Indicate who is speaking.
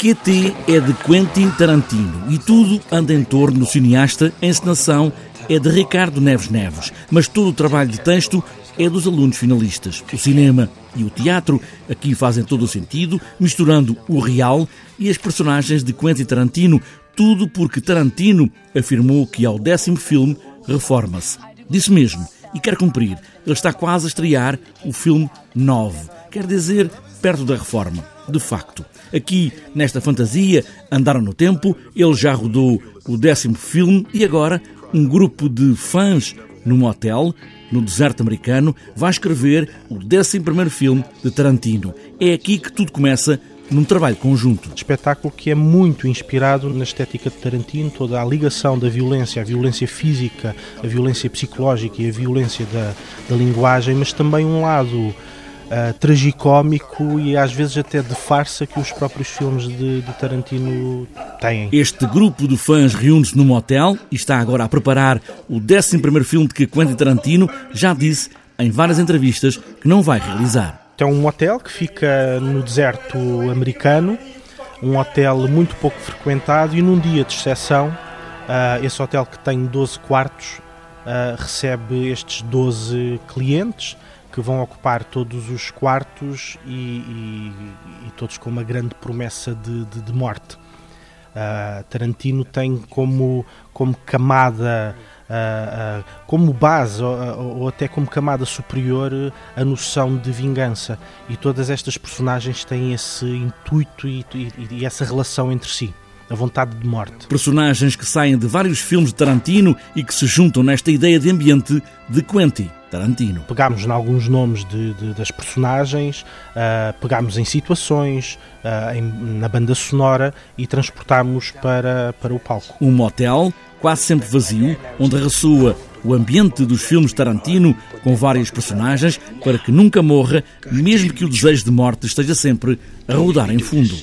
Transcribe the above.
Speaker 1: QT é de Quentin Tarantino e tudo anda em torno do cineasta. A encenação é de Ricardo Neves Neves, mas todo o trabalho de texto é dos alunos finalistas. O cinema e o teatro aqui fazem todo o sentido, misturando o real e as personagens de Quentin Tarantino, tudo porque Tarantino afirmou que ao décimo filme reforma-se. Disse mesmo e quer cumprir. Ele está quase a estrear o filme 9, quer dizer, perto da reforma. De facto, aqui nesta fantasia, andaram no tempo, ele já rodou o décimo filme e agora um grupo de fãs num hotel no deserto americano vai escrever o décimo primeiro filme de Tarantino. É aqui que tudo começa num trabalho conjunto.
Speaker 2: Espetáculo que é muito inspirado na estética de Tarantino, toda a ligação da violência, a violência física, a violência psicológica e a violência da, da linguagem, mas também um lado uh, tragicómico e às vezes até de farsa que os próprios filmes de, de Tarantino têm.
Speaker 1: Este grupo de fãs reúne-se num hotel e está agora a preparar o 11 filme de que Quentin Tarantino já disse em várias entrevistas que não vai realizar.
Speaker 2: É um hotel que fica no deserto americano, um hotel muito pouco frequentado e num dia de exceção, uh, esse hotel que tem 12 quartos uh, recebe estes 12 clientes que vão ocupar todos os quartos e, e, e todos com uma grande promessa de, de, de morte. Uh, Tarantino tem como, como camada, uh, uh, como base ou, ou, até como camada superior a noção de vingança. E todas estas personagens têm esse intuito e, e, e essa relação entre si a vontade de morte.
Speaker 1: Personagens que saem de vários filmes de Tarantino e que se juntam nesta ideia de ambiente de Quentin. Tarantino.
Speaker 2: Pegámos em alguns nomes de, de, das personagens, uh, pegámos em situações, uh, em, na banda sonora e transportámos para, para o palco.
Speaker 1: Um motel quase sempre vazio, onde ressoa o ambiente dos filmes Tarantino, com várias personagens, para que nunca morra, mesmo que o desejo de morte esteja sempre a rodar em fundo.